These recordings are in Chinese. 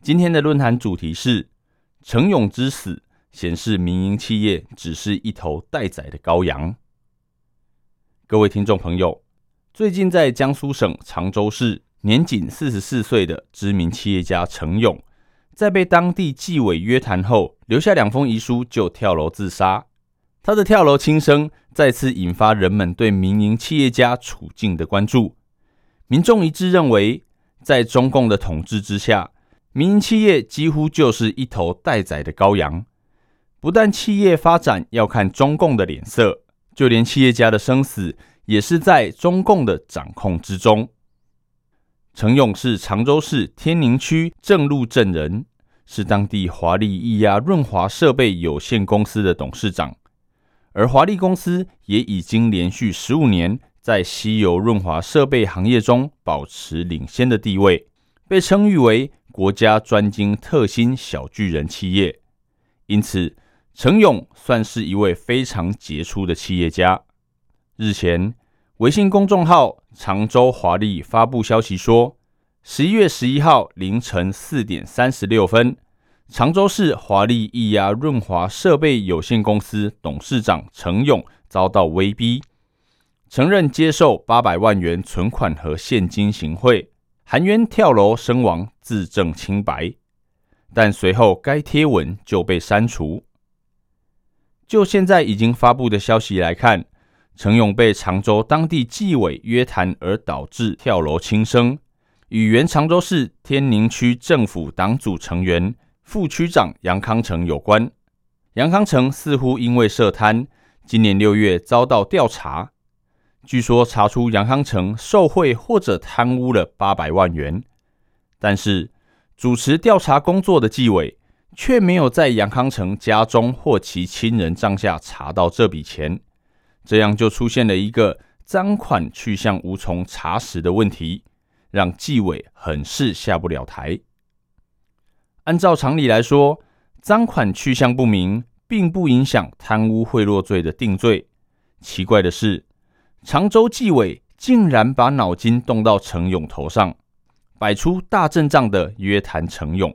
今天的论坛主题是程勇之死显示民营企业只是一头待宰的羔羊。各位听众朋友，最近在江苏省常州市，年仅四十四岁的知名企业家程勇，在被当地纪委约谈后，留下两封遗书就跳楼自杀。他的跳楼轻生再次引发人们对民营企业家处境的关注。民众一致认为，在中共的统治之下，民营企业几乎就是一头待宰的羔羊。不但企业发展要看中共的脸色，就连企业家的生死也是在中共的掌控之中。程勇是常州市天宁区正路镇人，是当地华丽液压润滑设备有限公司的董事长。而华丽公司也已经连续十五年在吸油润滑设备行业中保持领先的地位，被称誉为国家专精特新小巨人企业。因此，程勇算是一位非常杰出的企业家。日前，微信公众号“常州华丽”发布消息说，十一月十一号凌晨四点三十六分。常州市华丽液压润滑设备有限公司董事长程勇遭到威逼，承认接受八百万元存款和现金行贿，含冤跳楼身亡，自证清白。但随后该贴文就被删除。就现在已经发布的消息来看，程勇被常州当地纪委约谈而导致跳楼轻生，与原常州市天宁区政府党组成员。副区长杨康成有关，杨康成似乎因为涉贪，今年六月遭到调查。据说查出杨康成受贿或者贪污了八百万元，但是主持调查工作的纪委却没有在杨康成家中或其亲人帐下查到这笔钱，这样就出现了一个赃款去向无从查实的问题，让纪委很是下不了台。按照常理来说，赃款去向不明，并不影响贪污贿赂罪的定罪。奇怪的是，常州纪委竟然把脑筋动到程勇头上，摆出大阵仗的约谈程勇，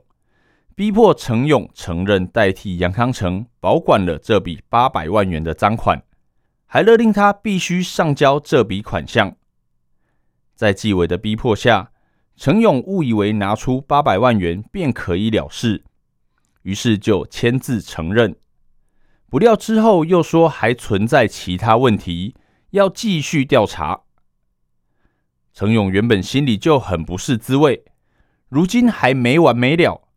逼迫程勇承认代替杨康成保管了这笔八百万元的赃款，还勒令他必须上交这笔款项。在纪委的逼迫下。程勇误以为拿出八百万元便可以了事，于是就签字承认。不料之后又说还存在其他问题，要继续调查。程勇原本心里就很不是滋味，如今还没完没了，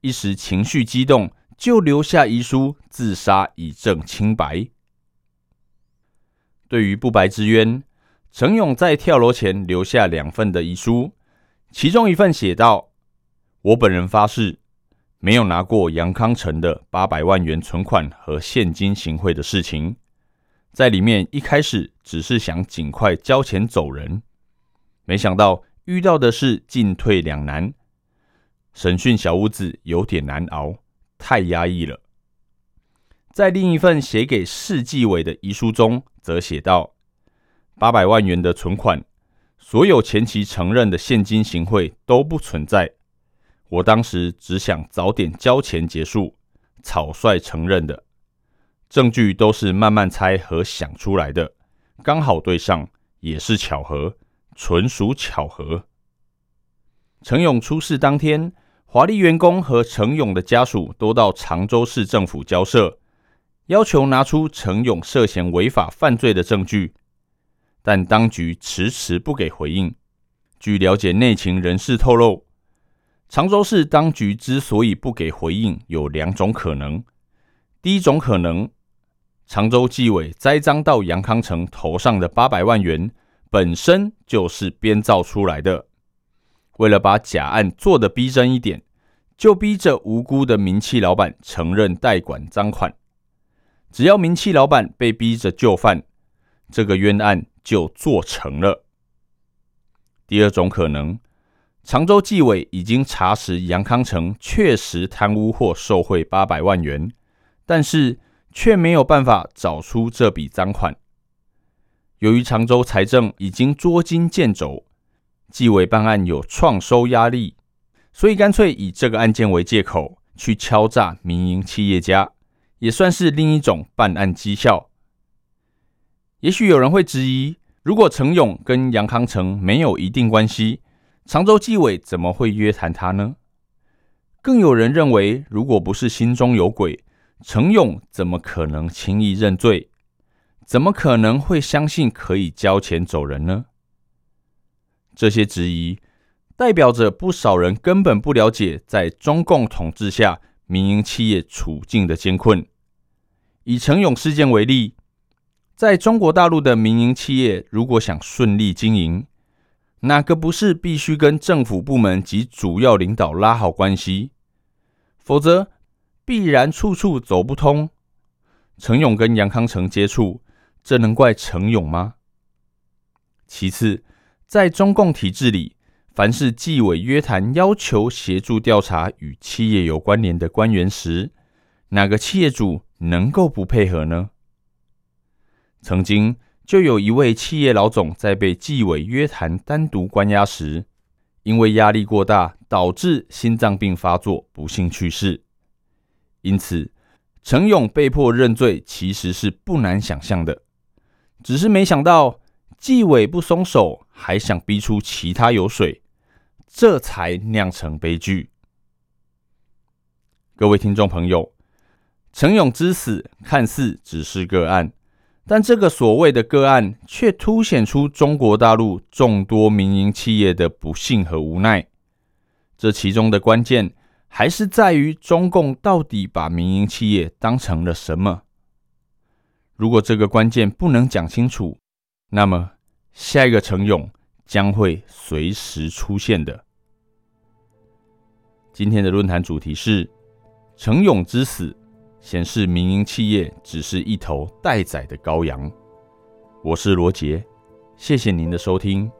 一时情绪激动，就留下遗书自杀以证清白。对于不白之冤，程勇在跳楼前留下两份的遗书。其中一份写道：“我本人发誓，没有拿过杨康成的八百万元存款和现金行贿的事情。在里面一开始只是想尽快交钱走人，没想到遇到的是进退两难，审讯小屋子有点难熬，太压抑了。”在另一份写给市纪委的遗书中，则写道：“八百万元的存款。”所有前期承认的现金行贿都不存在，我当时只想早点交钱结束，草率承认的，证据都是慢慢猜和想出来的，刚好对上，也是巧合，纯属巧合。程勇出事当天，华丽员工和程勇的家属都到常州市政府交涉，要求拿出程勇涉嫌违法犯罪的证据。但当局迟迟不给回应。据了解内情人士透露，常州市当局之所以不给回应，有两种可能。第一种可能，常州纪委栽赃到杨康成头上的八百万元本身就是编造出来的，为了把假案做得逼真一点，就逼着无辜的名气老板承认代管赃款。只要名气老板被逼着就范，这个冤案就做成了。第二种可能，常州纪委已经查实杨康成确实贪污或受贿八百万元，但是却没有办法找出这笔赃款。由于常州财政已经捉襟见肘，纪委办案有创收压力，所以干脆以这个案件为借口去敲诈民营企业家，也算是另一种办案绩效。也许有人会质疑。如果程勇跟杨康成没有一定关系，常州纪委怎么会约谈他呢？更有人认为，如果不是心中有鬼，程勇怎么可能轻易认罪？怎么可能会相信可以交钱走人呢？这些质疑代表着不少人根本不了解在中共统治下民营企业处境的艰困。以程勇事件为例。在中国大陆的民营企业，如果想顺利经营，哪个不是必须跟政府部门及主要领导拉好关系？否则必然处处走不通。程勇跟杨康成接触，这能怪程勇吗？其次，在中共体制里，凡是纪委约谈要求协助调查与企业有关联的官员时，哪个企业主能够不配合呢？曾经就有一位企业老总在被纪委约谈单独关押时，因为压力过大，导致心脏病发作，不幸去世。因此，程勇被迫认罪，其实是不难想象的。只是没想到纪委不松手，还想逼出其他油水，这才酿成悲剧。各位听众朋友，程勇之死看似只是个案。但这个所谓的个案，却凸显出中国大陆众多民营企业的不幸和无奈。这其中的关键，还是在于中共到底把民营企业当成了什么？如果这个关键不能讲清楚，那么下一个程勇将会随时出现的。今天的论坛主题是程勇之死。显示民营企业只是一头待宰的羔羊。我是罗杰，谢谢您的收听。